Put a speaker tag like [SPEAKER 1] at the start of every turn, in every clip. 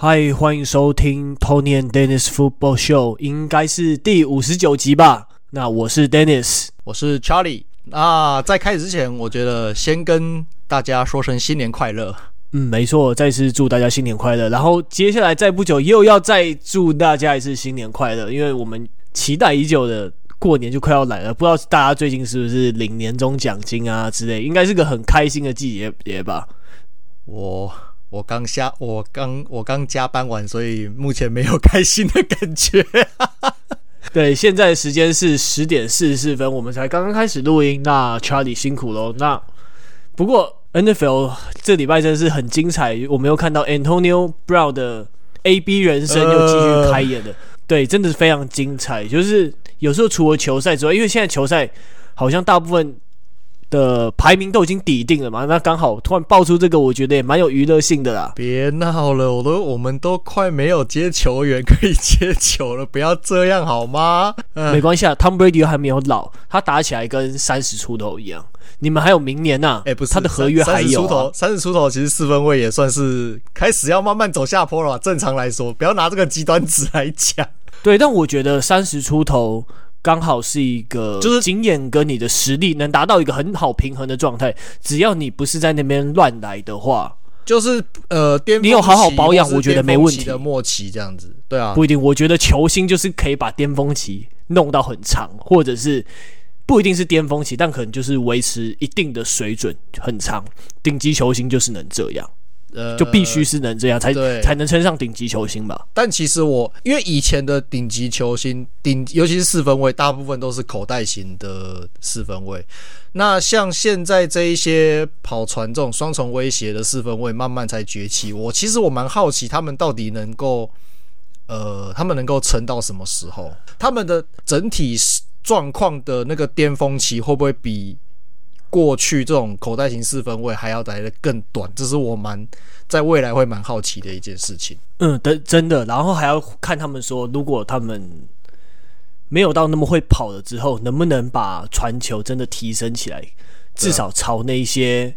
[SPEAKER 1] 嗨，欢迎收听 Tony and Dennis Football Show，应该是第五十九集吧？那我是 Dennis，
[SPEAKER 2] 我是 Charlie。那在开始之前，我觉得先跟大家说声新年快乐。
[SPEAKER 1] 嗯，没错，再次祝大家新年快乐。然后接下来再不久又要再祝大家一次新年快乐，因为我们期待已久的过年就快要来了。不知道大家最近是不是领年终奖金啊之类，应该是个很开心的季节节吧？
[SPEAKER 2] 我我刚下我刚我刚加班完，所以目前没有开心的感觉。
[SPEAKER 1] 对，现在时间是十点四十四分，我们才刚刚开始录音。那 Charlie 辛苦喽。那不过。NFL 这礼拜真的是很精彩，我们又看到 Antonio Brown 的 AB 人生又继续开演了，呃、对，真的是非常精彩。就是有时候除了球赛之外，因为现在球赛好像大部分的排名都已经底定了嘛，那刚好突然爆出这个，我觉得也蛮有娱乐性的啦。
[SPEAKER 2] 别闹了，我都我们都快没有接球员可以接球了，不要这样好吗？
[SPEAKER 1] 嗯、没关系啊，Tom Brady 还没有老，他打起来跟三十出头一样。你们还有明年呐、啊？哎、欸，不是，他的合约还有、啊、三十出头，
[SPEAKER 2] 三十出头，其实四分位也算是开始要慢慢走下坡了。正常来说，不要拿这个极端值来讲。
[SPEAKER 1] 对，但我觉得三十出头刚好是一个，就是经验跟你的实力能达到一个很好平衡的状态。只要你不是在那边乱来的话，
[SPEAKER 2] 就是呃，
[SPEAKER 1] 你有好好保养，我觉得没问题。
[SPEAKER 2] 的末期这样子，对啊，
[SPEAKER 1] 不一定。我觉得球星就是可以把巅峰期弄到很长，或者是。不一定是巅峰期，但可能就是维持一定的水准很长。顶级球星就是能这样，呃，就必须是能这样才对才能称上顶级球星吧。
[SPEAKER 2] 但其实我因为以前的顶级球星顶，尤其是四分卫，大部分都是口袋型的四分卫。那像现在这一些跑传这种双重威胁的四分卫，慢慢才崛起。我其实我蛮好奇，他们到底能够，呃，他们能够撑到什么时候？他们的整体。状况的那个巅峰期会不会比过去这种口袋型四分位还要来的更短？这是我蛮在未来会蛮好奇的一件事情。
[SPEAKER 1] 嗯，真真的，然后还要看他们说，如果他们没有到那么会跑了之后，能不能把传球真的提升起来？至少朝那些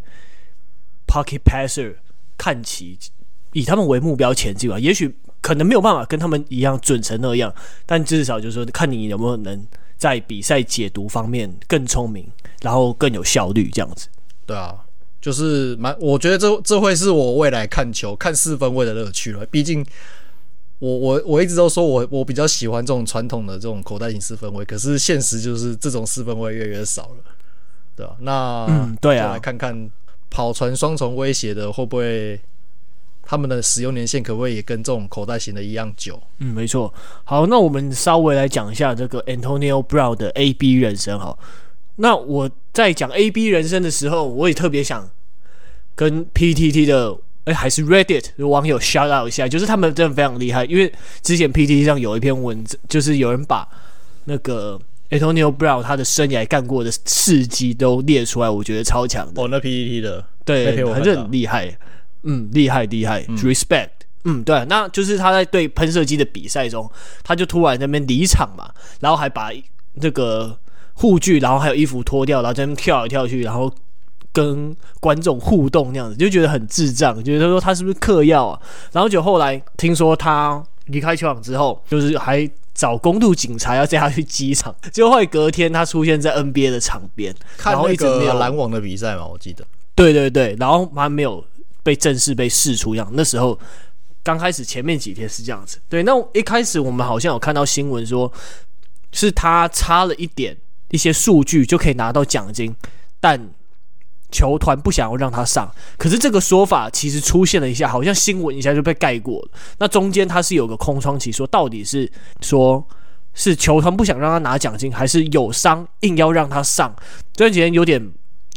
[SPEAKER 1] pocket passer 看齐，以他们为目标前进吧。也许可能没有办法跟他们一样准成那样，但至少就是说，看你有没有能。在比赛解读方面更聪明，然后更有效率，这样子。
[SPEAKER 2] 对啊，就是蛮，我觉得这这会是我未来看球看四分位的乐趣了。毕竟我我我一直都说我我比较喜欢这种传统的这种口袋型四分位，可是现实就是这种四分位越来越少了，对吧、啊？那嗯，对啊，来看看跑传双重威胁的会不会。他们的使用年限可不可以也跟这种口袋型的一样久？
[SPEAKER 1] 嗯，没错。好，那我们稍微来讲一下这个 Antonio Brown 的 AB 人生。好，那我在讲 AB 人生的时候，我也特别想跟 PTT 的哎、欸，还是 Reddit 的网友 shout out 一下，就是他们真的非常厉害。因为之前 PTT 上有一篇文字，就是有人把那个 Antonio Brown 他的生涯干过的事迹都列出来，我觉得超强的。
[SPEAKER 2] 哦，那 PTT 的
[SPEAKER 1] 对，还是很厉害。嗯，厉害厉害、嗯、，respect。嗯，对，那就是他在对喷射机的比赛中，他就突然在那边离场嘛，然后还把那个护具，然后还有衣服脱掉，然后在那边跳来跳去，然后跟观众互动那样子，就觉得很智障，觉得说他是不是嗑药啊？然后就后来听说他离开球场之后，就是还找公路警察要带他去机场，结果后来隔天他出现在 NBA 的场边，
[SPEAKER 2] 看那个篮网的比赛嘛，我记得。
[SPEAKER 1] 对对对，然后还没有。被正式被释出一样，那时候刚开始前面几天是这样子。对，那一开始我们好像有看到新闻说，是他差了一点一些数据就可以拿到奖金，但球团不想要让他上。可是这个说法其实出现了一下，好像新闻一下就被盖过了。那中间他是有个空窗期，说到底是说是球团不想让他拿奖金，还是有伤硬要让他上？这段时间有点。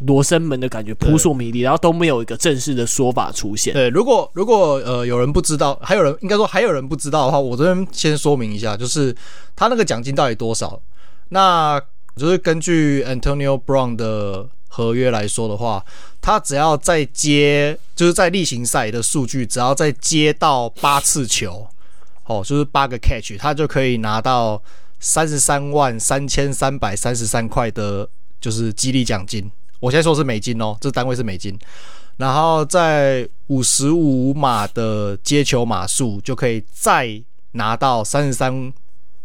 [SPEAKER 1] 罗生门的感觉扑朔迷离，然后都没有一个正式的说法出现。
[SPEAKER 2] 对，如果如果呃有人不知道，还有人应该说还有人不知道的话，我这边先说明一下，就是他那个奖金到底多少？那就是根据 Antonio Brown 的合约来说的话，他只要再接，就是在例行赛的数据，只要再接到八次球，哦，就是八个 catch，他就可以拿到三十三万三千三百三十三块的，就是激励奖金。我现在说是美金哦，这单位是美金。然后在五十五码的接球码数就可以再拿到三十三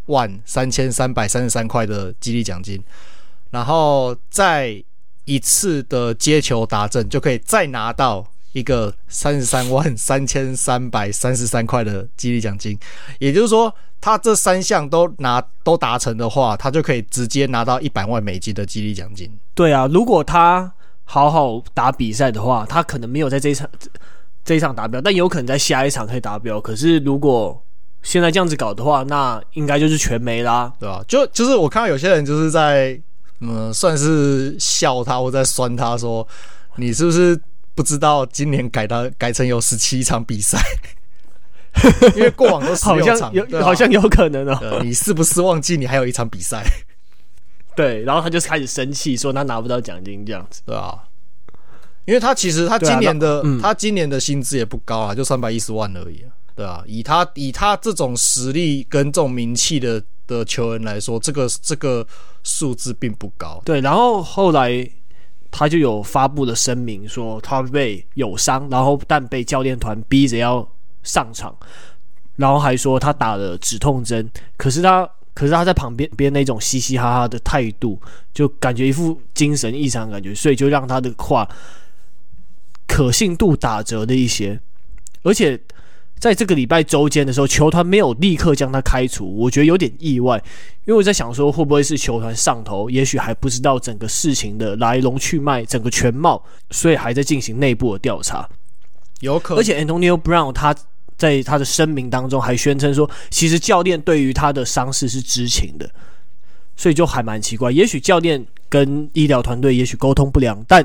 [SPEAKER 2] 万三千三百三十三块的激励奖金，然后再一次的接球达阵就可以再拿到一个三十三万三千三百三十三块的激励奖金，也就是说，他这三项都拿都达成的话，他就可以直接拿到一百万美金的激励奖金。
[SPEAKER 1] 对啊，如果他好好打比赛的话，他可能没有在这一场这一场达标，但有可能在下一场可以达标。可是如果现在这样子搞的话，那应该就是全没啦，
[SPEAKER 2] 对吧、啊？就就是我看到有些人就是在嗯，算是笑他或在酸他说，你是不是？不知道今年改到改成有十七场比赛，因为过往都十六场，
[SPEAKER 1] 好像有好像有可能哦。
[SPEAKER 2] 你是不是忘记你还有一场比赛？
[SPEAKER 1] 对，然后他就开始生气，说他拿不到奖金这样子，
[SPEAKER 2] 对啊。因为他其实他今年的、啊嗯、他今年的薪资也不高啊，就三百一十万而已啊，对啊。以他以他这种实力跟这种名气的的球员来说，这个这个数字并不高。
[SPEAKER 1] 对，然后后来。他就有发布了声明，说他被有伤，然后但被教练团逼着要上场，然后还说他打了止痛针，可是他可是他在旁边边那种嘻嘻哈哈的态度，就感觉一副精神异常的感觉，所以就让他的话可信度打折的一些，而且。在这个礼拜周间的时候，球团没有立刻将他开除，我觉得有点意外，因为我在想说，会不会是球团上头，也许还不知道整个事情的来龙去脉、整个全貌，所以还在进行内部的调查。
[SPEAKER 2] 有可能。
[SPEAKER 1] 而且 Antonio Brown 他在他的声明当中还宣称说，其实教练对于他的伤势是知情的，所以就还蛮奇怪。也许教练跟医疗团队也许沟通不良，但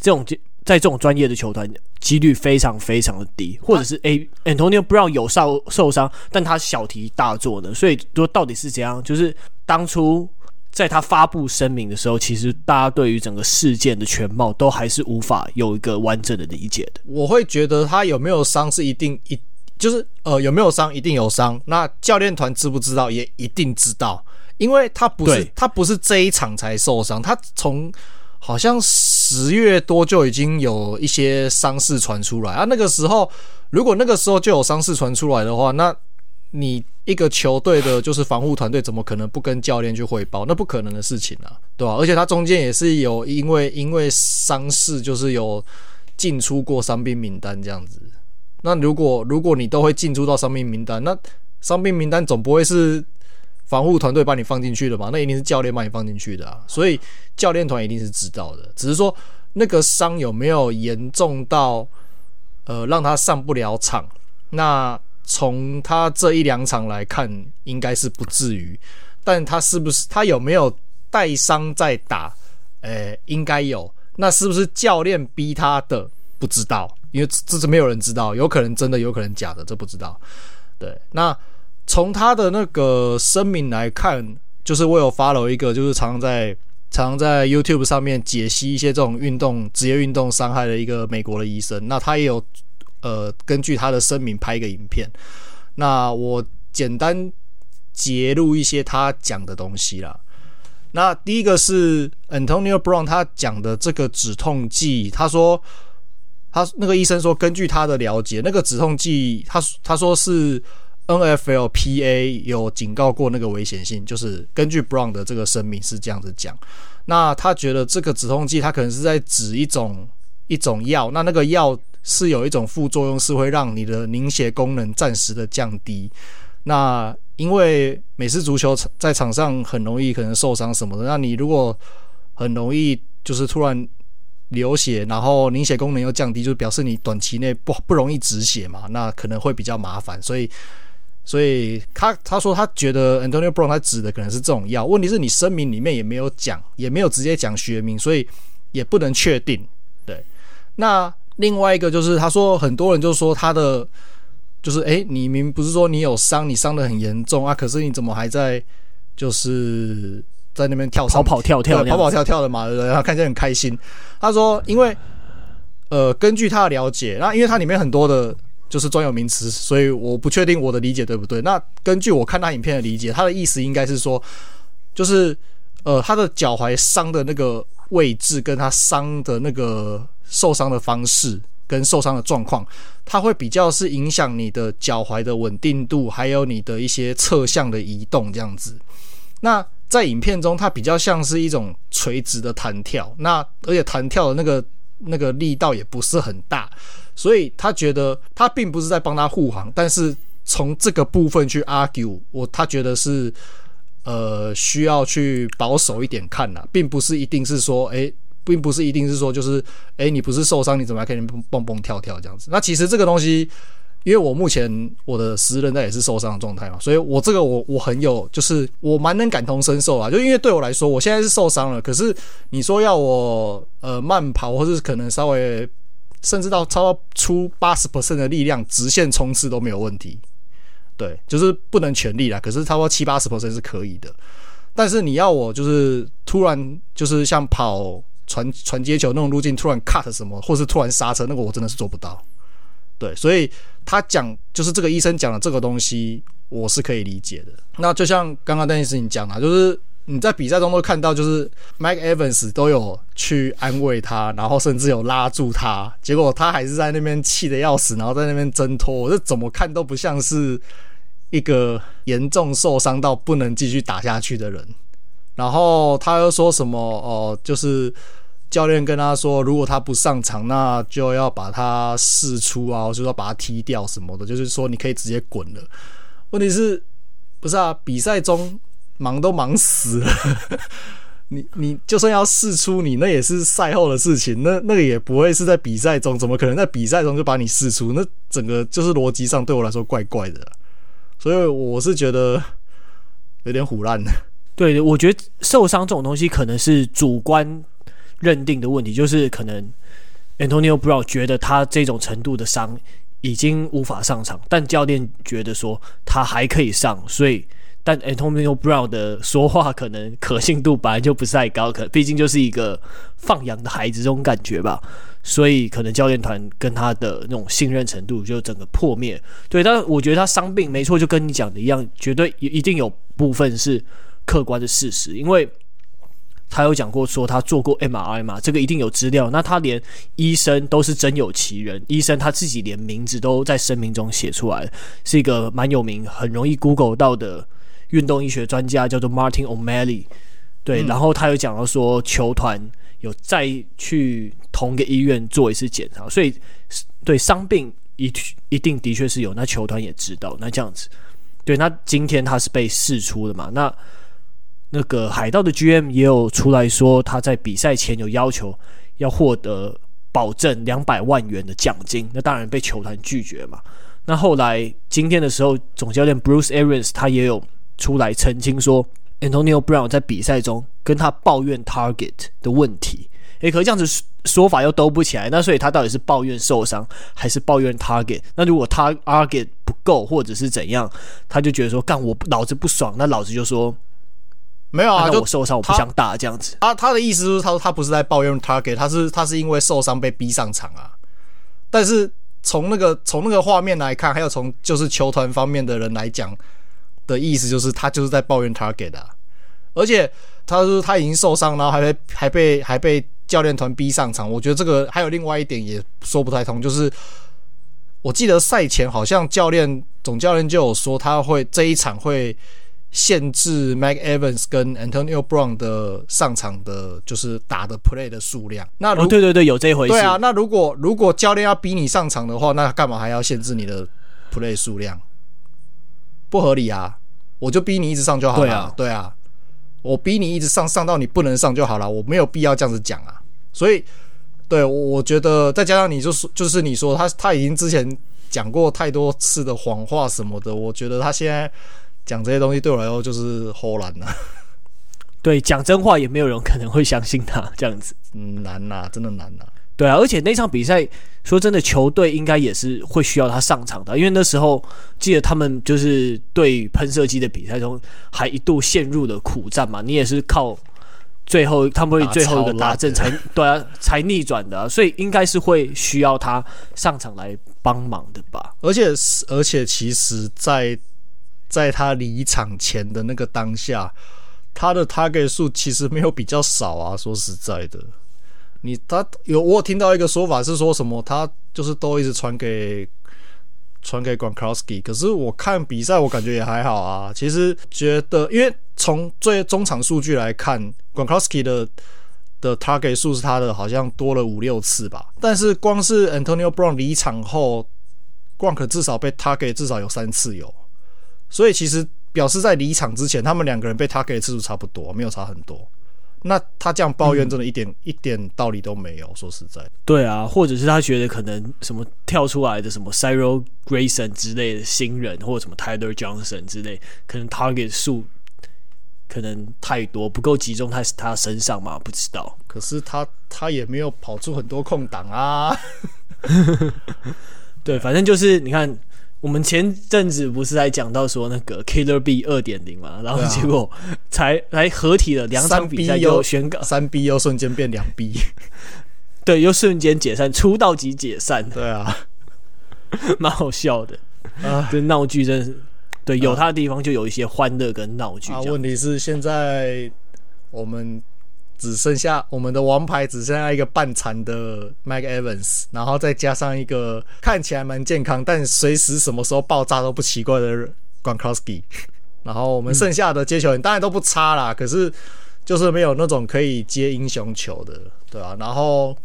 [SPEAKER 1] 这种。在这种专业的球团，几率非常非常的低，或者是 A Antonio Brown 有受受伤，但他小题大做呢？所以说到底是怎样？就是当初在他发布声明的时候，其实大家对于整个事件的全貌都还是无法有一个完整的理解的。
[SPEAKER 2] 我会觉得他有没有伤是一定一，就是呃有没有伤一定有伤。那教练团知不知道也一定知道，因为他不是他不是这一场才受伤，他从。好像十月多就已经有一些伤势传出来啊。那个时候，如果那个时候就有伤势传出来的话，那你一个球队的就是防护团队怎么可能不跟教练去汇报？那不可能的事情啊，对吧？而且他中间也是有因为因为伤势就是有进出过伤兵名单这样子。那如果如果你都会进出到伤兵名单，那伤兵名单总不会是。防护团队把你放进去的嘛？那一定是教练把你放进去的啊，所以教练团一定是知道的。只是说那个伤有没有严重到呃让他上不了场？那从他这一两场来看，应该是不至于。但他是不是他有没有带伤在打？诶，应该有。那是不是教练逼他的？不知道，因为这是没有人知道，有可能真的，有可能假的，这不知道。对，那。从他的那个声明来看，就是我有 follow 一个，就是常在常常在 YouTube 上面解析一些这种运动职业运动伤害的一个美国的医生。那他也有呃根据他的声明拍一个影片。那我简单截录一些他讲的东西啦。那第一个是 Antonio Brown 他讲的这个止痛剂，他说他那个医生说，根据他的了解，那个止痛剂他他说是。NFLPA 有警告过那个危险性，就是根据 Brown 的这个声明是这样子讲。那他觉得这个止痛剂，他可能是在指一种一种药，那那个药是有一种副作用，是会让你的凝血功能暂时的降低。那因为美式足球在场上很容易可能受伤什么的，那你如果很容易就是突然流血，然后凝血功能又降低，就表示你短期内不不容易止血嘛，那可能会比较麻烦，所以。所以他他说他觉得 Antonio Brown 他指的可能是这种药，问题是你声明里面也没有讲，也没有直接讲学名，所以也不能确定。对，那另外一个就是他说很多人就说他的就是哎，你明不是说你有伤，你伤的很严重啊，可是你怎么还在就是在那边跳
[SPEAKER 1] 跑跑跳跳，
[SPEAKER 2] 跑跑跳跳的嘛，对不对？然后看起来很开心。他说因为呃，根据他的了解，那因为他里面很多的。就是专有名词，所以我不确定我的理解对不对。那根据我看他影片的理解，他的意思应该是说，就是呃，他的脚踝伤的那个位置跟他伤的那个受伤的方式跟受伤的状况，它会比较是影响你的脚踝的稳定度，还有你的一些侧向的移动这样子。那在影片中，它比较像是一种垂直的弹跳，那而且弹跳的那个那个力道也不是很大，所以他觉得他并不是在帮他护航，但是从这个部分去 argue，我他觉得是呃需要去保守一点看呐，并不是一定是说，诶，并不是一定是说就是，诶，你不是受伤，你怎么还可以蹦蹦跳跳这样子？那其实这个东西。因为我目前我的十字韧带也是受伤的状态嘛，所以我这个我我很有，就是我蛮能感同身受啊。就因为对我来说，我现在是受伤了，可是你说要我呃慢跑，或是可能稍微甚至到超出八十 percent 的力量直线冲刺都没有问题。对，就是不能全力啦，可是超过七八十 percent 是可以的。但是你要我就是突然就是像跑传传接球那种路径突然 cut 什么，或是突然刹车，那个我真的是做不到。对，所以他讲就是这个医生讲的这个东西，我是可以理解的。那就像刚刚邓医师你讲的，就是你在比赛中都看到，就是 Mike Evans 都有去安慰他，然后甚至有拉住他，结果他还是在那边气得要死，然后在那边挣脱。我这怎么看都不像是一个严重受伤到不能继续打下去的人。然后他又说什么哦、就是。教练跟他说，如果他不上场，那就要把他释出啊，就是说把他踢掉什么的，就是说你可以直接滚了。问题是，不是啊？比赛中忙都忙死了，你你就算要试出你，那也是赛后的事情，那那个也不会是在比赛中，怎么可能在比赛中就把你试出？那整个就是逻辑上对我来说怪怪的，所以我是觉得有点唬烂的。
[SPEAKER 1] 对，我觉得受伤这种东西可能是主观。认定的问题就是，可能 Antonio Brown 觉得他这种程度的伤已经无法上场，但教练觉得说他还可以上，所以但 Antonio Brown 的说话可能可信度本来就不是太高，可毕竟就是一个放羊的孩子这种感觉吧，所以可能教练团跟他的那种信任程度就整个破灭。对，但我觉得他伤病没错，就跟你讲的一样，绝对一定有部分是客观的事实，因为。他有讲过说他做过 MRI 嘛，这个一定有资料。那他连医生都是真有其人，医生他自己连名字都在声明中写出来，是一个蛮有名、很容易 Google 到的运动医学专家，叫做 Martin O'Malley。对，嗯、然后他有讲到说球团有再去同一个医院做一次检查，所以对伤病一一定的确是有，那球团也知道。那这样子，对，那今天他是被试出的嘛？那。那个海盗的 GM 也有出来说，他在比赛前有要求要获得保证两百万元的奖金，那当然被球团拒绝嘛。那后来今天的时候，总教练 Bruce Arians 他也有出来澄清说，Antonio Brown 在比赛中跟他抱怨 target 的问题。诶，可是这样子说法又兜不起来，那所以他到底是抱怨受伤还是抱怨 target？那如果他 target 不够或者是怎样，他就觉得说干我老子不爽，那老子就说。
[SPEAKER 2] 没有啊，就
[SPEAKER 1] 我受伤，我不想打这样子。
[SPEAKER 2] 他他的意思是，他说他不是在抱怨 target，他是他是因为受伤被逼上场啊。但是从那个从那个画面来看，还有从就是球团方面的人来讲的意思，就是他就是在抱怨 target 啊。而且他说他已经受伤，然后还被还被还被教练团逼上场。我觉得这个还有另外一点也说不太通，就是我记得赛前好像教练总教练就有说他会这一场会。限制 Mike Evans 跟 Antonio Brown 的上场的，就是打的 play 的数量。那如、哦、
[SPEAKER 1] 对对对，有这回事。
[SPEAKER 2] 对啊，那如果如果教练要逼你上场的话，那干嘛还要限制你的 play 数量？不合理啊！我就逼你一直上就好了。对啊，对啊，我逼你一直上，上到你不能上就好了。我没有必要这样子讲啊。所以，对，我觉得再加上你就是就是你说他他已经之前讲过太多次的谎话什么的，我觉得他现在。讲这些东西对我来说就是唬烂了。
[SPEAKER 1] 对，讲真话也没有人可能会相信他这样子。
[SPEAKER 2] 嗯，难呐、啊，真的难呐、啊。
[SPEAKER 1] 对啊，而且那场比赛说真的，球队应该也是会需要他上场的，因为那时候记得他们就是对喷射机的比赛中还一度陷入了苦战嘛。你也是靠最后他们会最后一个打阵才对啊才逆转的、啊，所以应该是会需要他上场来帮忙的吧。
[SPEAKER 2] 而且而且其实，在在他离场前的那个当下，他的 target 数其实没有比较少啊。说实在的，你他有我有听到一个说法是说什么，他就是都一直传给传给 Gronkowski，可是我看比赛我感觉也还好啊。其实觉得，因为从最中场数据来看，Gronkowski 的的 target 数是他的好像多了五六次吧，但是光是 Antonio Brown 离场后，Gronk 至少被 target 至少有三次有，所以其实表示在离场之前，他们两个人被 target 的次数差不多，没有差很多。那他这样抱怨真的一点、嗯、一点道理都没有。说实在，
[SPEAKER 1] 对啊，或者是他觉得可能什么跳出来的什么 Cyril Grayson 之类的新人，或者什么 Tyler Johnson 之类，可能 target 数可能太多，不够集中在他身上嘛？不知道。
[SPEAKER 2] 可是他他也没有跑出很多空档啊。
[SPEAKER 1] 对，反正就是你看。我们前阵子不是还讲到说那个 Killer B 二点零嘛，然后结果才来合体了两场比赛又宣告
[SPEAKER 2] 三 B 又瞬间变两 B，
[SPEAKER 1] 对，又瞬间解散，出道即解散，
[SPEAKER 2] 对啊，
[SPEAKER 1] 蛮好笑的。啊，这闹剧真是对，有他的地方就有一些欢乐跟闹剧。
[SPEAKER 2] 啊，问题是现在我们。只剩下我们的王牌，只剩下一个半残的 Mike Evans，然后再加上一个看起来蛮健康，但随时什么时候爆炸都不奇怪的 Gronkowski。然后我们剩下的接球员当然都不差啦，可是就是没有那种可以接英雄球的，对啊，然后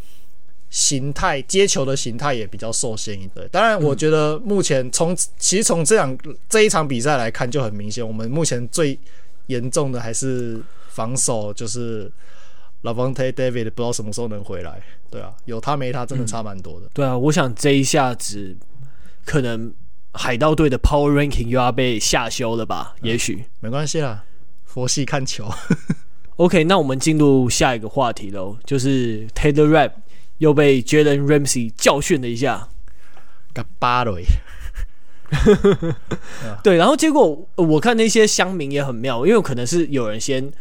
[SPEAKER 2] 形态接球的形态也比较受限一点。当然，我觉得目前从其实从这样这一场比赛来看就很明显，我们目前最严重的还是防守，就是。Lavonte David 不知道什么时候能回来，对啊，有他没他真的差蛮多的。
[SPEAKER 1] 嗯。对啊，我想这一下子可能海盗队的 Power Ranking 又要被下修了吧？嗯、也许
[SPEAKER 2] 没关系啦，佛系看球。
[SPEAKER 1] OK，那我们进入下一个话题喽，就是 Taylor Rapp 又被 Jalen Ramsey 教训了一下，
[SPEAKER 2] 嘎巴雷。
[SPEAKER 1] 对，然后结果我看那些乡民也很妙，因为可能是有人先。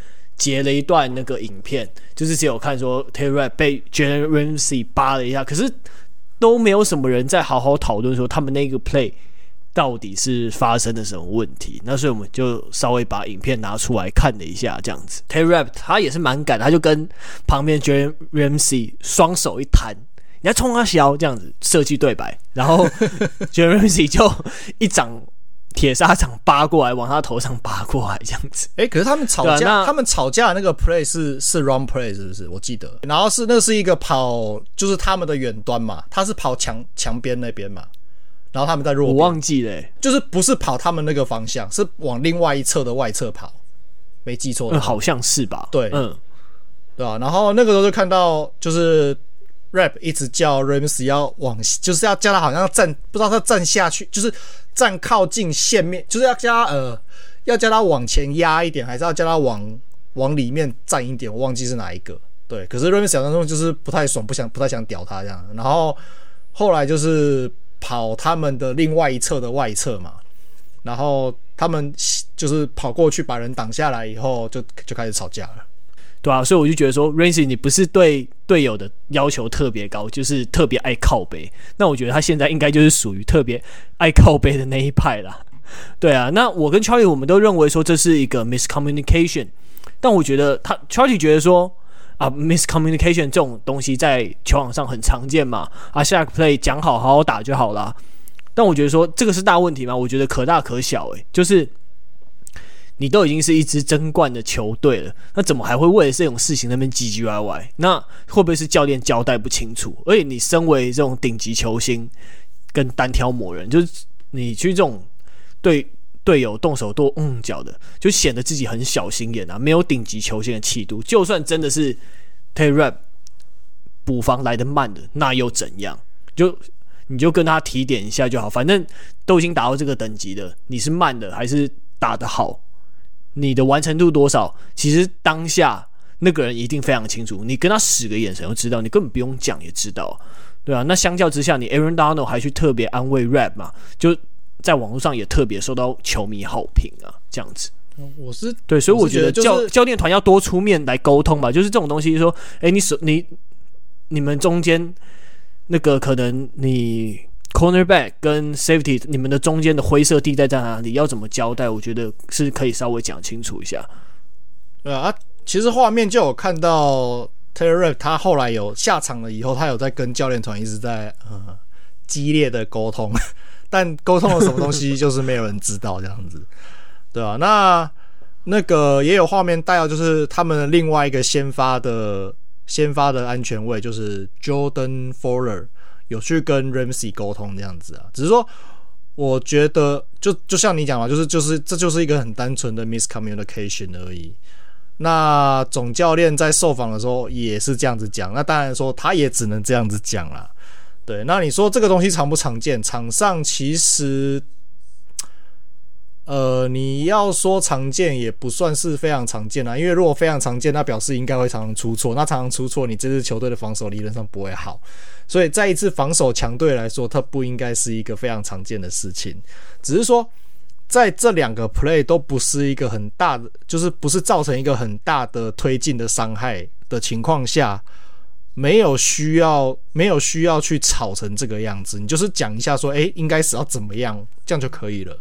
[SPEAKER 1] 截了一段那个影片，就是只有看说 Tay Ray 被 je ramsey 扒了一下，可是都没有什么人在好好讨论说他们那个 play 到底是发生了什么问题。那所以我们就稍微把影片拿出来看了一下，这样子。Tay Ray 他也是蛮敢，他就跟旁边 je ramsey 双手一弹，你要冲他笑这样子设计对白，然后 Jalen Ramsey 就一掌。铁砂掌扒过来，往他头上扒过来，这样子。
[SPEAKER 2] 哎、欸，可是他们吵架，他们吵架的那个 play 是是 run play 是不是？我记得。然后是那是一个跑，就是他们的远端嘛，他是跑墙墙边那边嘛。然后他们在弱，
[SPEAKER 1] 我忘记了、欸，
[SPEAKER 2] 就是不是跑他们那个方向，是往另外一侧的外侧跑。没记错、
[SPEAKER 1] 嗯，好像是吧？
[SPEAKER 2] 对，嗯，对吧、啊？然后那个时候就看到，就是 rap 一直叫 Rams 要往，就是要叫他好像站，不知道他站下去，就是。站靠近线面，就是要叫他呃，要叫他往前压一点，还是要叫他往往里面站一点？我忘记是哪一个。对，可是 Rams 当中就是不太爽，不想不太想屌他这样。然后后来就是跑他们的另外一侧的外侧嘛，然后他们就是跑过去把人挡下来以后，就就开始吵架了。
[SPEAKER 1] 对啊，所以我就觉得说，Ramsey 你不是对队友的要求特别高，就是特别爱靠背。那我觉得他现在应该就是属于特别爱靠背的那一派啦。对啊，那我跟 Charlie 我们都认为说这是一个 miscommunication，但我觉得他 Charlie 觉得说啊 miscommunication 这种东西在球场上很常见嘛，啊下个 play 讲好好好打就好啦。但我觉得说这个是大问题吗？我觉得可大可小诶、就是。你都已经是一支争冠的球队了，那怎么还会为了这种事情那边唧唧歪歪？那会不会是教练交代不清楚？而且你身为这种顶级球星，跟单挑某人，就是你去这种对队友动手动嗯脚的，就显得自己很小心眼啊，没有顶级球星的气度。就算真的是 t a y r a p 补防来得慢的，那又怎样？就你就跟他提点一下就好，反正都已经达到这个等级的，你是慢的还是打得好？你的完成度多少？其实当下那个人一定非常清楚。你跟他使个眼神就知道，你根本不用讲也知道，对啊。那相较之下，你 Aaron Donald 还去特别安慰 Rapp 嘛？就在网络上也特别受到球迷好评啊，这样子。
[SPEAKER 2] 我是
[SPEAKER 1] 对，所以我觉得教
[SPEAKER 2] 就是
[SPEAKER 1] 教练团要多出面来沟通吧。就是这种东西，说，哎，你手你你们中间那个可能你。Cornerback 跟 Safety，你们的中间的灰色地带在哪里？要怎么交代？我觉得是可以稍微讲清楚一下。
[SPEAKER 2] 对啊，其实画面就有看到 Terry，他后来有下场了以后，他有在跟教练团一直在呃激烈的沟通，但沟通了什么东西就是没有人知道这样子，对、啊？那那个也有画面带到，就是他们另外一个先发的先发的安全位就是 Jordan Fuller 有去跟 Ramsey 沟通这样子啊，只是说我觉得就就像你讲嘛，就是就是这就是一个很单纯的 miscommunication 而已。那总教练在受访的时候也是这样子讲，那当然说他也只能这样子讲啦。对，那你说这个东西常不常见？场上其实，呃，你要说常见也不算是非常常见啦，因为如果非常常见，那表示应该会常常出错。那常常出错，你这支球队的防守理论上不会好。所以在一次防守强队来说，它不应该是一个非常常见的事情，只是说。在这两个 play 都不是一个很大的，就是不是造成一个很大的推进的伤害的情况下，没有需要没有需要去吵成这个样子。你就是讲一下说，诶，应该是要怎么样，这样就可以了。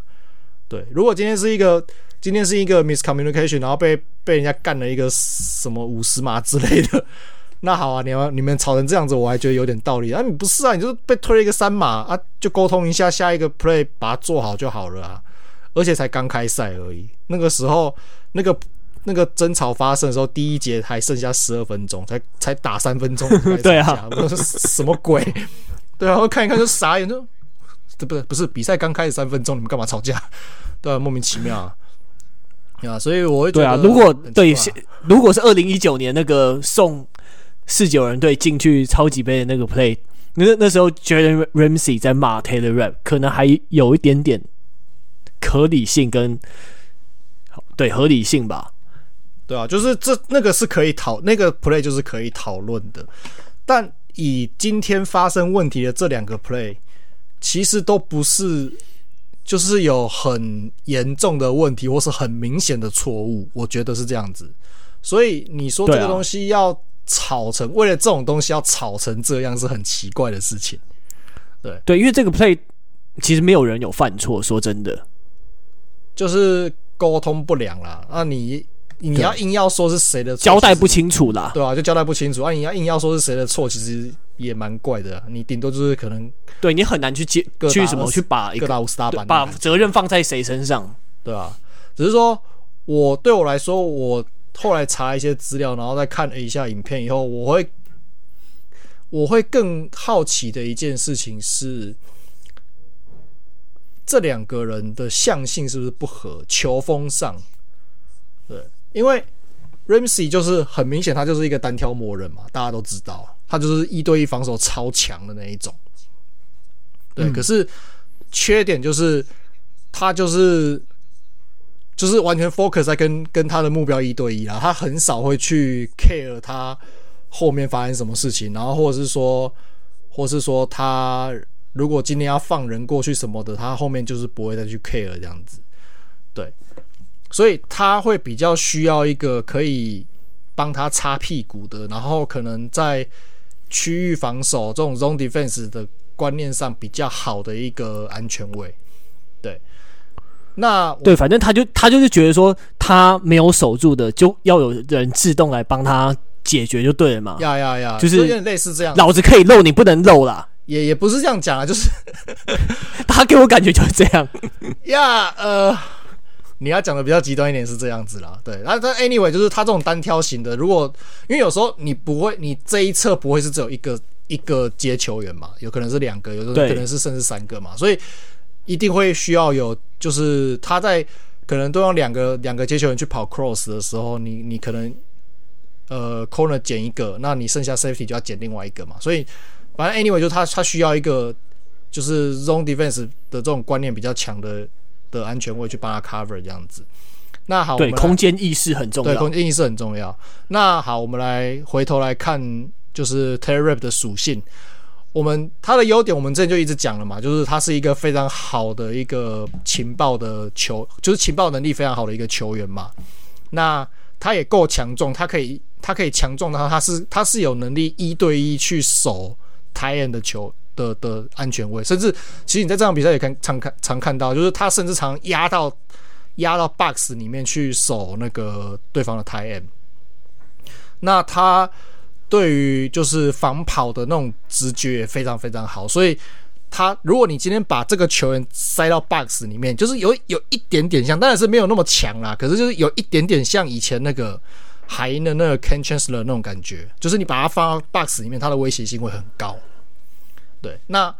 [SPEAKER 2] 对，如果今天是一个今天是一个 miscommunication，然后被被人家干了一个什么五十码之类的，那好啊，你们你们吵成这样子，我还觉得有点道理啊。你不是啊，你就是被推了一个三码啊，就沟通一下，下一个 play 把它做好就好了啊。而且才刚开赛而已，那个时候那个那个争吵发生的时候，第一节还剩下十二分钟，才才打三分钟，
[SPEAKER 1] 对啊，
[SPEAKER 2] 什么鬼？对啊，我看一看就傻眼，就这不是不是比赛刚开始三分钟，你们干嘛吵架？对啊，莫名其妙啊！啊，所以我会觉得，
[SPEAKER 1] 对啊，如果对，如果是二零一九年那个送四九人队进去超级杯的那个 play，那那时候 Jalen Ramsey 在骂 Taylor Rapp，可能还有一点点。合理性跟对合理性吧，
[SPEAKER 2] 对啊，就是这那个是可以讨那个 play 就是可以讨论的，但以今天发生问题的这两个 play，其实都不是就是有很严重的问题或是很明显的错误，我觉得是这样子。所以你说这个东西要吵成，为了这种东西要吵成这样是很奇怪的事情。对
[SPEAKER 1] 对，因为这个 play 其实没有人有犯错，说真的。
[SPEAKER 2] 就是沟通不良啦，那你你要硬要说是谁的错，
[SPEAKER 1] 交代不清楚啦，
[SPEAKER 2] 对啊，就交代不清楚啊！你要硬要说是谁的错，其实也蛮怪的。你顶多就是可能
[SPEAKER 1] 对你很难去接去什么去把一个大把责任放在谁身上，
[SPEAKER 2] 对啊，只是说我对我来说，我后来查一些资料，然后再看了一下影片以后，我会我会更好奇的一件事情是。这两个人的相性是不是不合？球风上，对，因为 Ramsey 就是很明显，他就是一个单挑魔人嘛，大家都知道，他就是一对一防守超强的那一种。对，嗯、可是缺点就是他就是就是完全 focus 在跟跟他的目标一对一啊，他很少会去 care 他后面发生什么事情，然后或者是说，或是说他。如果今天要放人过去什么的，他后面就是不会再去 care 这样子，对，所以他会比较需要一个可以帮他擦屁股的，然后可能在区域防守这种 zone defense 的观念上比较好的一个安全卫，对。那
[SPEAKER 1] 对，反正他就他就是觉得说他没有守住的，就要有人自动来帮他解决就对了嘛。
[SPEAKER 2] 呀呀呀，
[SPEAKER 1] 就是
[SPEAKER 2] 有点类似这样，
[SPEAKER 1] 老子可以漏，你不能漏啦。
[SPEAKER 2] 也也不是这样讲啊，就是
[SPEAKER 1] 他给我感觉就是这样
[SPEAKER 2] 呀。呃，你要讲的比较极端一点是这样子啦，对。那但 anyway 就是他这种单挑型的，如果因为有时候你不会，你这一侧不会是只有一个一个接球员嘛，有可能是两个，有时候可能是甚至三个嘛，所以一定会需要有，就是他在可能都用两个两个接球员去跑 cross 的时候，你你可能呃 corner 捡一个，那你剩下 safety 就要捡另外一个嘛，所以。反正 anyway，就他他需要一个就是 zone defense 的这种观念比较强的的安全位去帮他 cover 这样子。那好，
[SPEAKER 1] 对，空间意识很重要，
[SPEAKER 2] 对，空间意识很重要。那好，我们来回头来看，就是 Taylor Rapp 的属性。我们他的优点，我们之前就一直讲了嘛，就是他是一个非常好的一个情报的球，就是情报能力非常好的一个球员嘛。那他也够强壮，他可以他可以强壮的话，他是他是有能力一对一去守。台恩的球的的安全位，甚至其实你在这场比赛也看常看常看到，就是他甚至常压到压到 box 里面去守那个对方的台恩。那他对于就是防跑的那种直觉也非常非常好，所以他如果你今天把这个球员塞到 box 里面，就是有有一点点像，当然是没有那么强啦，可是就是有一点点像以前那个海鹰的那个 Ken Chancellor 那种感觉，就是你把它放到 box 里面，它的威胁性会很高。对，那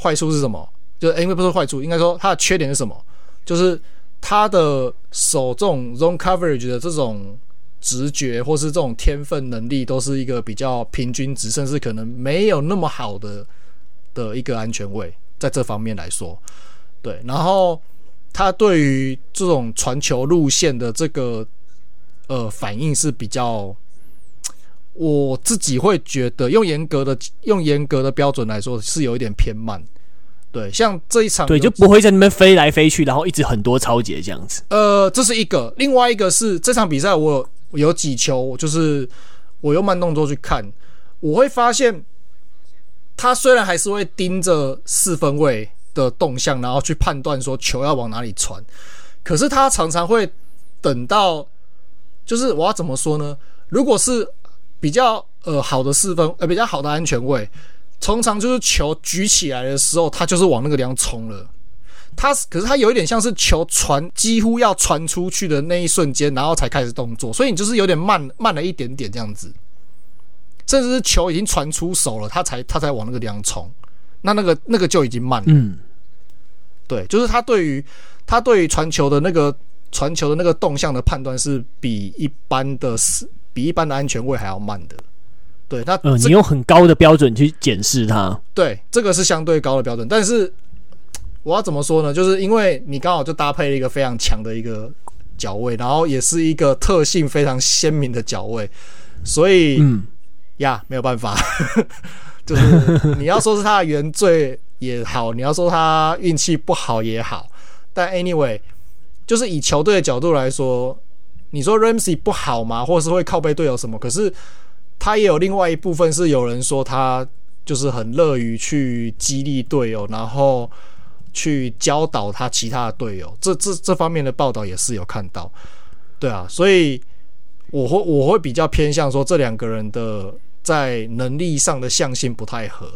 [SPEAKER 2] 坏处是什么？就是因为不是坏处，应该说它的缺点是什么？就是他的手这种 zone coverage 的这种直觉，或是这种天分能力，都是一个比较平均值，甚至可能没有那么好的的一个安全位，在这方面来说，对。然后他对于这种传球路线的这个呃反应是比较，我自己会觉得用严格的用严格的标准来说，是有一点偏慢。对，像这一场，
[SPEAKER 1] 对，就不会在那边飞来飞去，然后一直很多超节这样子。
[SPEAKER 2] 呃，这是一个，另外一个是这场比赛，我有，几球，就是我用慢动作去看，我会发现他虽然还是会盯着四分位的动向，然后去判断说球要往哪里传，可是他常常会等到，就是我要怎么说呢？如果是比较呃好的四分，呃比较好的安全位。通常就是球举起来的时候，他就是往那个地方冲了。他可是他有一点像是球传几乎要传出去的那一瞬间，然后才开始动作，所以你就是有点慢慢了一点点这样子。甚至是球已经传出手了，他才他才往那个地方冲，那那个那个就已经慢了。
[SPEAKER 1] 嗯，
[SPEAKER 2] 对，就是他对于他对于传球的那个传球的那个动向的判断是比一般的是比一般的安全位还要慢的。对，那
[SPEAKER 1] 嗯，你用很高的标准去检视它。
[SPEAKER 2] 对，这个是相对高的标准，但是我要怎么说呢？就是因为你刚好就搭配了一个非常强的一个脚位，然后也是一个特性非常鲜明的脚位，所以嗯呀，没有办法，就是你要说是他的原罪也好，你要说他运气不好也好，但 anyway，就是以球队的角度来说，你说 Ramsey 不好吗？或者是会靠背队友什么？可是。他也有另外一部分是有人说他就是很乐于去激励队友，然后去教导他其他的队友。这这这方面的报道也是有看到，对啊，所以我会我会比较偏向说这两个人的在能力上的向性不太合。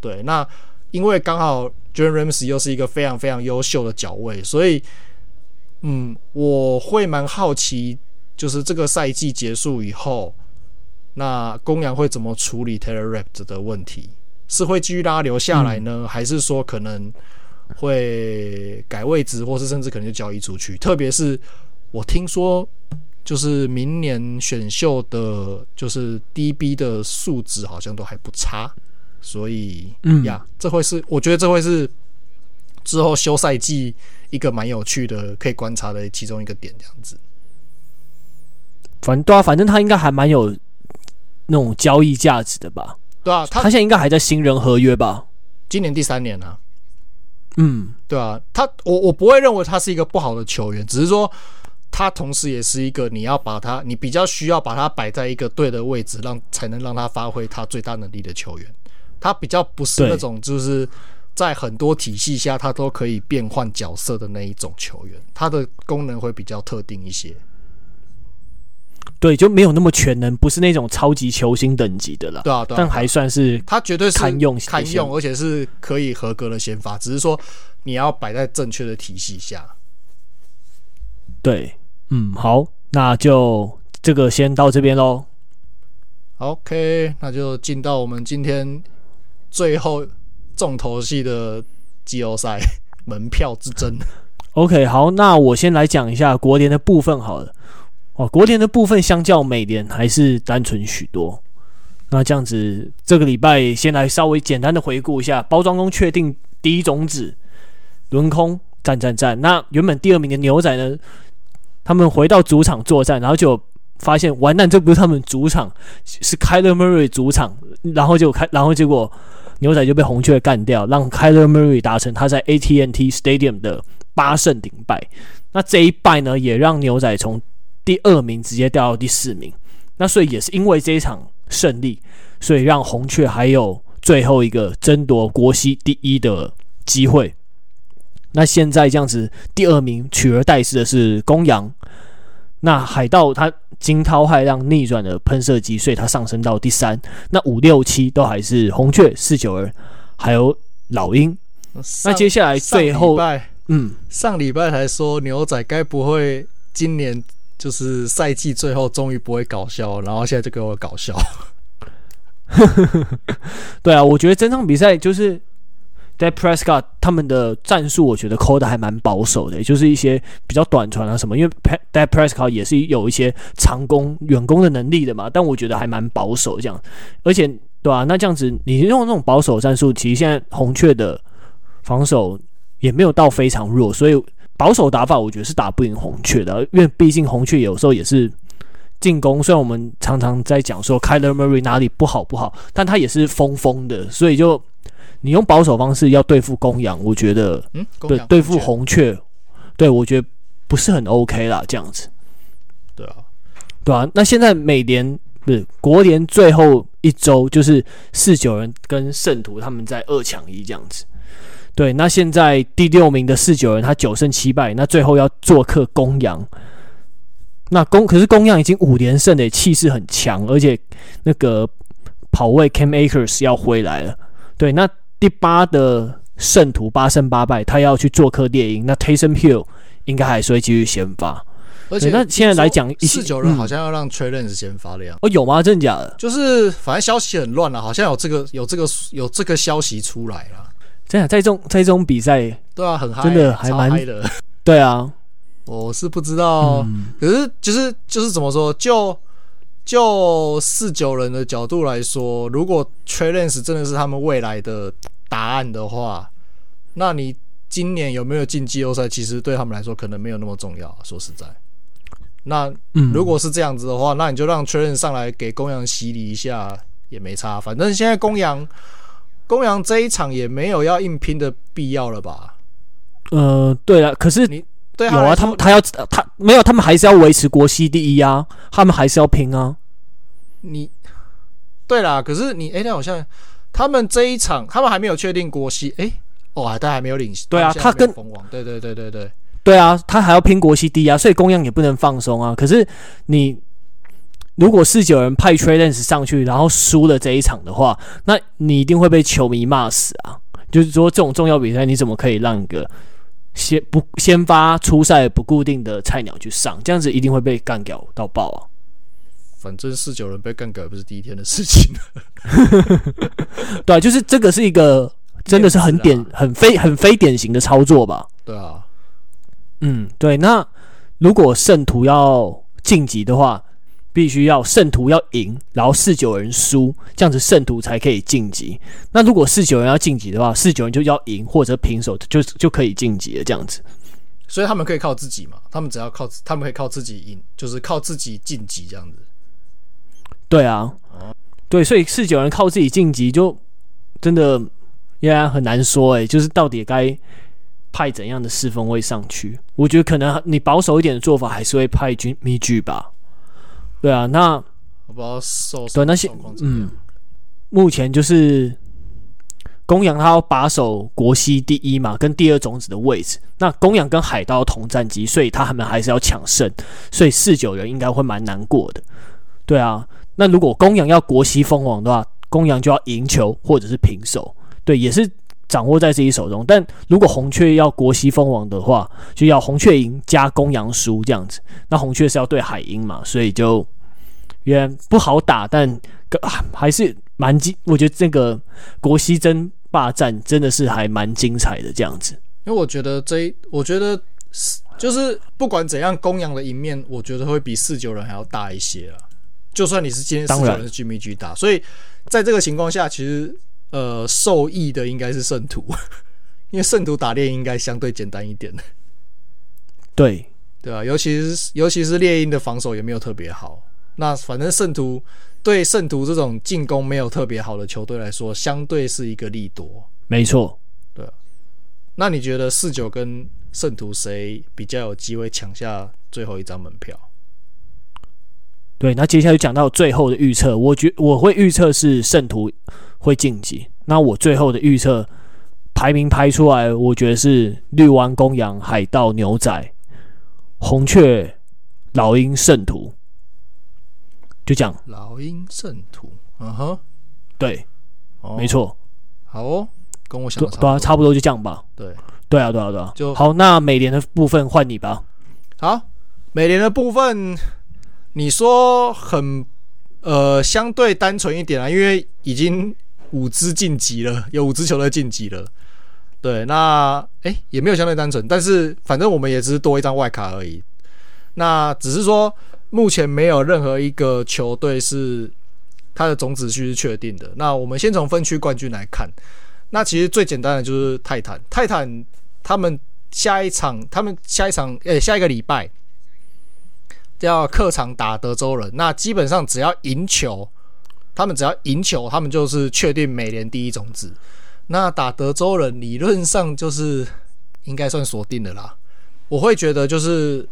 [SPEAKER 2] 对，那因为刚好 j o h n Ramsey 又是一个非常非常优秀的脚位，所以嗯，我会蛮好奇，就是这个赛季结束以后。那公羊会怎么处理 Taylor Rapt 的问题？是会继续让他留下来呢，嗯、还是说可能会改位置，或是甚至可能就交易出去？特别是我听说，就是明年选秀的，就是 DB 的素质好像都还不差，所以，嗯呀，这会是我觉得这会是之后休赛季一个蛮有趣的可以观察的其中一个点，这样子。
[SPEAKER 1] 反对啊，反正他应该还蛮有。那种交易价值的吧，
[SPEAKER 2] 对啊，他
[SPEAKER 1] 他现在应该还在新人合约吧？
[SPEAKER 2] 今年第三年了，啊，
[SPEAKER 1] 嗯，
[SPEAKER 2] 对啊，他我我不会认为他是一个不好的球员，只是说他同时也是一个你要把他，你比较需要把他摆在一个对的位置，让才能让他发挥他最大能力的球员。他比较不是那种就是在很多体系下他都可以变换角色的那一种球员，他的功能会比较特定一些。
[SPEAKER 1] 对，就没有那么全能，不是那种超级球星等级的了。
[SPEAKER 2] 对啊，对啊，
[SPEAKER 1] 但还算是
[SPEAKER 2] 他绝对是
[SPEAKER 1] 堪用
[SPEAKER 2] 堪用，而且是可以合格的先发，只是说你要摆在正确的体系下。
[SPEAKER 1] 对，嗯，好，那就这个先到这边喽。
[SPEAKER 2] OK，那就进到我们今天最后重头戏的季后赛门票之争。
[SPEAKER 1] OK，好，那我先来讲一下国联的部分好了。哦，国联的部分相较美联还是单纯许多。那这样子，这个礼拜先来稍微简单的回顾一下，包装工确定第一种子，轮空战战战。那原本第二名的牛仔呢，他们回到主场作战，然后就发现完蛋，这不是他们主场，是 Kyler Murray 主场，然后就开，然后结果牛仔就被红雀干掉，让 Kyler Murray 达成他在 AT&T Stadium 的八胜顶败。那这一败呢，也让牛仔从第二名直接掉到第四名，那所以也是因为这一场胜利，所以让红雀还有最后一个争夺国西第一的机会。那现在这样子，第二名取而代之的是公羊。那海盗他惊涛骇浪逆转的喷射机，所以它上升到第三。那五六七都还是红雀、四九二，还有老鹰。那接下来最后，嗯，
[SPEAKER 2] 上礼拜才说牛仔该不会今年就是赛季最后终于不会搞笑，然后现在就给我搞笑。
[SPEAKER 1] 对啊，我觉得这场比赛就是 Dak Prescott 他们的战术，我觉得抠的还蛮保守的，就是一些比较短传啊什么。因为 Dak Prescott 也是有一些长攻远攻的能力的嘛，但我觉得还蛮保守这样。而且，对啊，那这样子你用那种保守战术，其实现在红雀的防守也没有到非常弱，所以保守打法我觉得是打不赢红雀的，因为毕竟红雀有时候也是。进攻虽然我们常常在讲说 Kyler Murray 哪里不好不好，但他也是疯疯的，所以就你用保守方式要对付公羊，我觉得
[SPEAKER 2] 嗯，
[SPEAKER 1] 对对付红雀，对我觉得不是很 OK 啦，这样子。
[SPEAKER 2] 对啊，
[SPEAKER 1] 对啊。那现在美联不是国联最后一周，就是四九人跟圣徒他们在二抢一这样子。对，那现在第六名的四九人他九胜七败，那最后要做客公羊。那公可是公羊已经五连胜的，气势很强，而且那个跑位 Cam Akers 要回来了。对，那第八的圣徒八胜八败，他要去做客猎鹰。那 Tayson Hill 应该还是会继续先发。
[SPEAKER 2] 而且
[SPEAKER 1] 那现在来讲，
[SPEAKER 2] 四九人好像要让 Trey Lance 先发的样子。
[SPEAKER 1] 哦，有吗？真的假的？
[SPEAKER 2] 就是反正消息很乱了，好像有这个有这个有这个消息出来了。
[SPEAKER 1] 真的，在这种在这种比赛，
[SPEAKER 2] 对啊，很嗨，
[SPEAKER 1] 真的还蛮
[SPEAKER 2] 嗨的。
[SPEAKER 1] 对啊。
[SPEAKER 2] 我是不知道，嗯、可是就是就是怎么说，就就四九人的角度来说，如果 Trey Lance 真的是他们未来的答案的话，那你今年有没有进季后赛，其实对他们来说可能没有那么重要。说实在，那如果是这样子的话，那你就让 Trey Lance 上来给公羊洗礼一下也没差，反正现在公羊公羊这一场也没有要硬拼的必要了吧？
[SPEAKER 1] 呃，对了，可是你。
[SPEAKER 2] 对啊，
[SPEAKER 1] 有啊，他们他要他没有，他们还是要维持国西第一啊，他们还是要拼啊。
[SPEAKER 2] 你对啦，可是你哎，那好像他们这一场，他们还没有确定国西哎，哦，但还没有领先。
[SPEAKER 1] 对啊，他跟
[SPEAKER 2] 封王，对对对对对，
[SPEAKER 1] 对啊，他还要拼国西第一啊，所以公羊也不能放松啊。可是你如果四九人派 Trey Lance 上去，然后输了这一场的话，那你一定会被球迷骂死啊。就是说，这种重要比赛，你怎么可以让一个？先不先发初赛不固定的菜鸟去上，这样子一定会被干掉到爆啊！
[SPEAKER 2] 反正四九人被干掉也不是第一天的事情。
[SPEAKER 1] 对啊，就是这个是一个真的是很典很非很非典型的操作吧？
[SPEAKER 2] 对啊，
[SPEAKER 1] 嗯，对。那如果圣徒要晋级的话，必须要圣徒要赢，然后四九人输，这样子圣徒才可以晋级。那如果四九人要晋级的话，四九人就要赢或者平手就就可以晋级了。这样子，
[SPEAKER 2] 所以他们可以靠自己嘛？他们只要靠，他们可以靠自己赢，就是靠自己晋级这样子。
[SPEAKER 1] 对啊，对，所以四九人靠自己晋级就真的依然很难说哎、欸，就是到底该派怎样的四分位上去？我觉得可能你保守一点的做法，还是会派军密剧吧。对啊，那
[SPEAKER 2] 我不知道受
[SPEAKER 1] 对那些嗯，目前就是公羊他要把守国西第一嘛，跟第二种子的位置。那公羊跟海盗同战绩，所以他们还是要抢胜，所以四九人应该会蛮难过的。对啊，那如果公羊要国西封王的话，公羊就要赢球或者是平手，对，也是掌握在自己手中。但如果红雀要国西封王的话，就要红雀赢加公羊输这样子。那红雀是要对海鹰嘛，所以就也不好打，但、啊、还是蛮精。我觉得这个国西争霸战真的是还蛮精彩的这样子。
[SPEAKER 2] 因为我觉得这一，我觉得就是不管怎样，公羊的赢面，我觉得会比四九人还要大一些啊。就算你是今天四九人是巨密巨大，所以在这个情况下，其实呃受益的应该是圣徒，因为圣徒打猎应该相对简单一点。
[SPEAKER 1] 对。
[SPEAKER 2] 对啊，尤其是尤其是猎鹰的防守也没有特别好。那反正圣徒对圣徒这种进攻没有特别好的球队来说，相对是一个利多。
[SPEAKER 1] 没错，
[SPEAKER 2] 对啊。那你觉得四九跟圣徒谁比较有机会抢下最后一张门票？
[SPEAKER 1] 对，那接下来就讲到最后的预测，我觉我会预测是圣徒会晋级。那我最后的预测排名排出来，我觉得是绿湾、公羊、海盗、牛仔。红雀、老鹰、圣徒，就这样。
[SPEAKER 2] 老鹰、圣徒，嗯哼，
[SPEAKER 1] 对，
[SPEAKER 2] 哦、
[SPEAKER 1] 没错。
[SPEAKER 2] 好哦，跟我想的差不多，
[SPEAKER 1] 对啊，差不多就这样吧。
[SPEAKER 2] 对，
[SPEAKER 1] 对啊，对啊，对啊。
[SPEAKER 2] 就
[SPEAKER 1] 好，那美联的部分换你吧。
[SPEAKER 2] 好，美联的部分，你说很呃相对单纯一点啊，因为已经五支晋级了，有五支球队晋级了。对，那哎、也没有相对单纯，但是反正我们也只是多一张外卡而已。那只是说目前没有任何一个球队是它的总子序是确定的。那我们先从分区冠军来看，那其实最简单的就是泰坦，泰坦他们下一场，他们下一场呃、下一个礼拜要客场打德州人，那基本上只要赢球，他们只要赢球，他们就是确定美联第一种子。那打德州人理论上就是应该算锁定的啦。我会觉得就是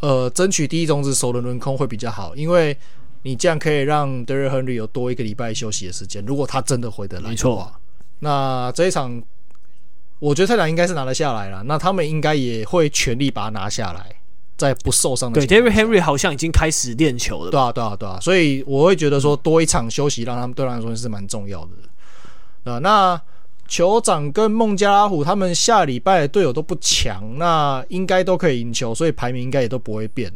[SPEAKER 2] 呃，争取第一种子首轮轮空会比较好，因为你这样可以让德瑞亨利有多一个礼拜休息的时间。如果他真的回得来的话，那这一场我觉得泰坦应该是拿得下来了。那他们应该也会全力把它拿下来，在不受伤的。
[SPEAKER 1] 对，Derrick Henry 好像已经开始练球了。
[SPEAKER 2] 对啊，对啊，对啊。所以我会觉得说多一场休息，让他们对他来说是蛮重要的。啊，那。酋长跟孟加拉虎他们下礼拜的队友都不强，那应该都可以赢球，所以排名应该也都不会变，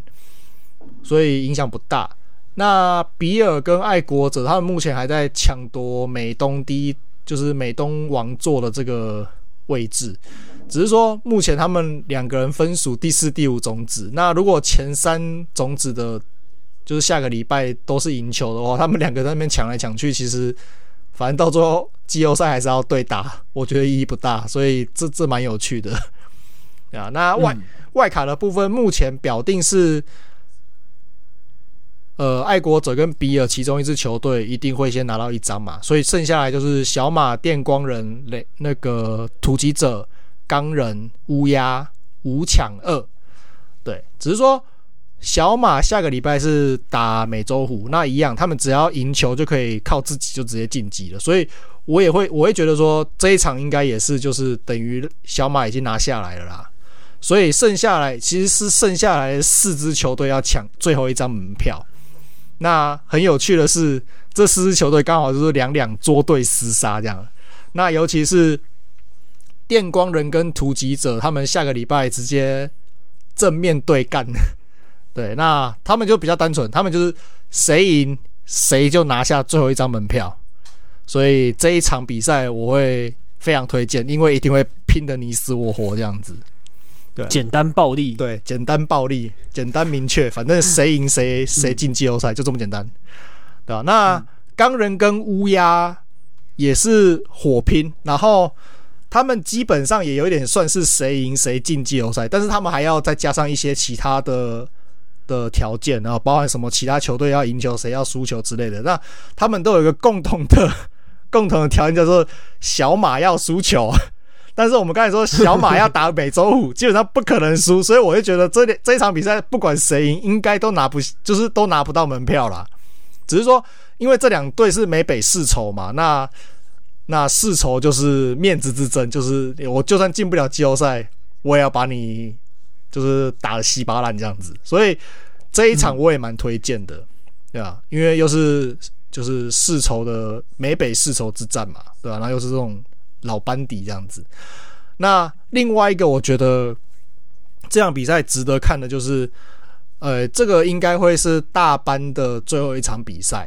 [SPEAKER 2] 所以影响不大。那比尔跟爱国者他们目前还在抢夺美东第一，就是美东王座的这个位置，只是说目前他们两个人分属第四、第五种子。那如果前三种子的，就是下个礼拜都是赢球的话，他们两个在那边抢来抢去，其实。反正到最后季后赛还是要对打，我觉得意义不大，所以这这蛮有趣的 啊。那外、嗯、外卡的部分，目前表定是，呃，爱国者跟比尔其中一支球队一定会先拿到一张嘛，所以剩下来就是小马、电光人、雷那个突击者、钢人、乌鸦、五抢二，对，只是说。小马下个礼拜是打美洲虎，那一样，他们只要赢球就可以靠自己就直接晋级了。所以我也会，我会觉得说这一场应该也是就是等于小马已经拿下来了啦。所以剩下来其实是剩下来四支球队要抢最后一张门票。那很有趣的是，这四支球队刚好就是两两捉对厮杀这样。那尤其是电光人跟突击者，他们下个礼拜直接正面对干。对，那他们就比较单纯，他们就是谁赢谁就拿下最后一张门票，所以这一场比赛我会非常推荐，因为一定会拼得你死我活这样子。对，
[SPEAKER 1] 简单暴力，
[SPEAKER 2] 对，简单暴力，简单明确，反正谁赢谁谁进季后赛，就这么简单，对吧？那钢人跟乌鸦也是火拼，然后他们基本上也有点算是谁赢谁进季后赛，但是他们还要再加上一些其他的。的条件，然后包含什么其他球队要赢球，谁要输球之类的。那他们都有一个共同的 共同的条件，叫做小马要输球。但是我们刚才说小马要打美洲虎，基本上不可能输，所以我就觉得这这一场比赛不管谁赢，应该都拿不就是都拿不到门票啦。只是说，因为这两队是美北世仇嘛，那那世仇就是面子之争，就是我就算进不了季后赛，我也要把你。就是打的稀巴烂这样子，所以这一场我也蛮推荐的，嗯、对吧？因为又是就是世仇的美北世仇之战嘛，对吧？然后又是这种老班底这样子。那另外一个我觉得这场比赛值得看的就是，呃，这个应该会是大班的最后一场比赛，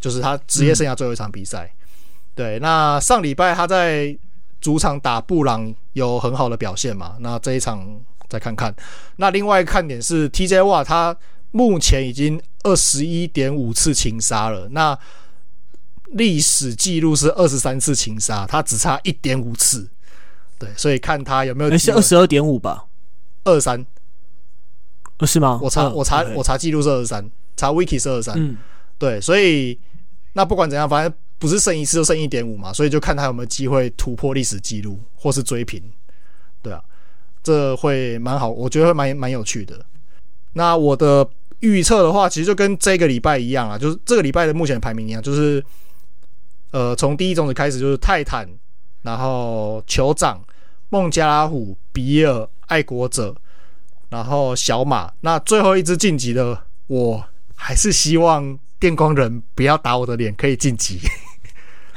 [SPEAKER 2] 就是他职业生涯最后一场比赛。嗯、对，那上礼拜他在主场打布朗有很好的表现嘛，那这一场。再看看，那另外看点是 TJ Watt，他目前已经二十一点五次擒杀了，那历史记录是二十三次擒杀，他只差一点五次，对，所以看他有没有。
[SPEAKER 1] 是二十二点五吧？
[SPEAKER 2] 二三，不
[SPEAKER 1] 是吗？
[SPEAKER 2] 我查我查我查记录是二十三，查 Wiki 是二十三，嗯，对，所以那不管怎样，反正不是剩一次就剩一点五嘛，所以就看他有没有机会突破历史记录或是追平，对啊。这会蛮好，我觉得会蛮蛮有趣的。那我的预测的话，其实就跟这个礼拜一样啊，就是这个礼拜的目前排名一样，就是呃，从第一种子开始就是泰坦，然后酋长、孟加拉虎、比尔、爱国者、然后小马。那最后一支晋级的，我还是希望电光人不要打我的脸，可以晋级。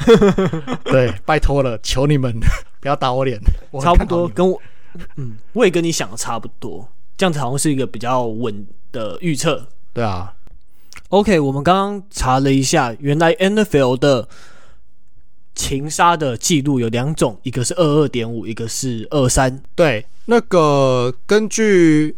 [SPEAKER 2] 对，拜托了，求你们 不要打我脸。我
[SPEAKER 1] 差不多跟我，嗯，我也跟你想的差不多，这样子好像是一个比较稳的预测。
[SPEAKER 2] 对啊。
[SPEAKER 1] OK，我们刚刚查了一下，原来 NFL 的情杀的记录有两种，一个是二二点五，一个是二三。
[SPEAKER 2] 对，那个根据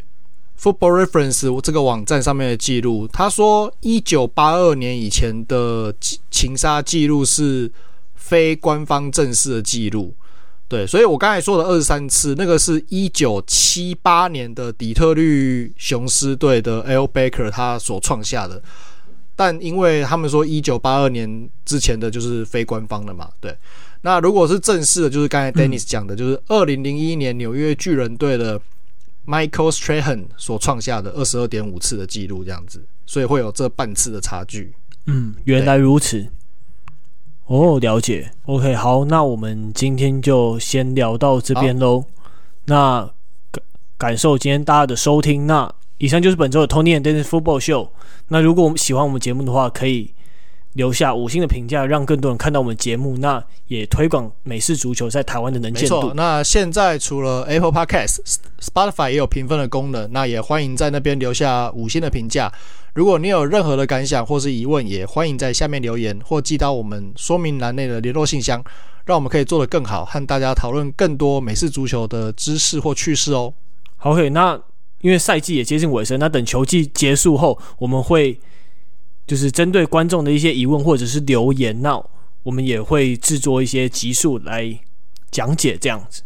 [SPEAKER 2] Football Reference 这个网站上面的记录，他说一九八二年以前的情杀记录是非官方正式的记录。对，所以我刚才说的二十三次，那个是一九七八年的底特律雄狮队的 Al Baker 他所创下的，但因为他们说一九八二年之前的就是非官方的嘛，对。那如果是正式的，就是刚才 Dennis 讲的，就是二零零一年纽约巨人队的 Michael Strahan 所创下的二十二点五次的记录，这样子，所以会有这半次的差距。
[SPEAKER 1] 嗯，原来如此。哦，了解。OK，好，那我们今天就先聊到这边喽。那感感受今天大家的收听。那以上就是本周的 Tony and Dennis Football Show。那如果我们喜欢我们节目的话，可以留下五星的评价，让更多人看到我们节目。那也推广美式足球在台湾的能见度。
[SPEAKER 2] 那现在除了 Apple Podcast、Spotify 也有评分的功能，那也欢迎在那边留下五星的评价。如果你有任何的感想或是疑问，也欢迎在下面留言或寄到我们说明栏内的联络信箱，让我们可以做得更好，和大家讨论更多美式足球的知识或趣事哦。
[SPEAKER 1] 好，OK，那因为赛季也接近尾声，那等球季结束后，我们会就是针对观众的一些疑问或者是留言，那我们也会制作一些集数来讲解这样子。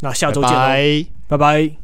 [SPEAKER 1] 那下周见，拜拜。拜拜。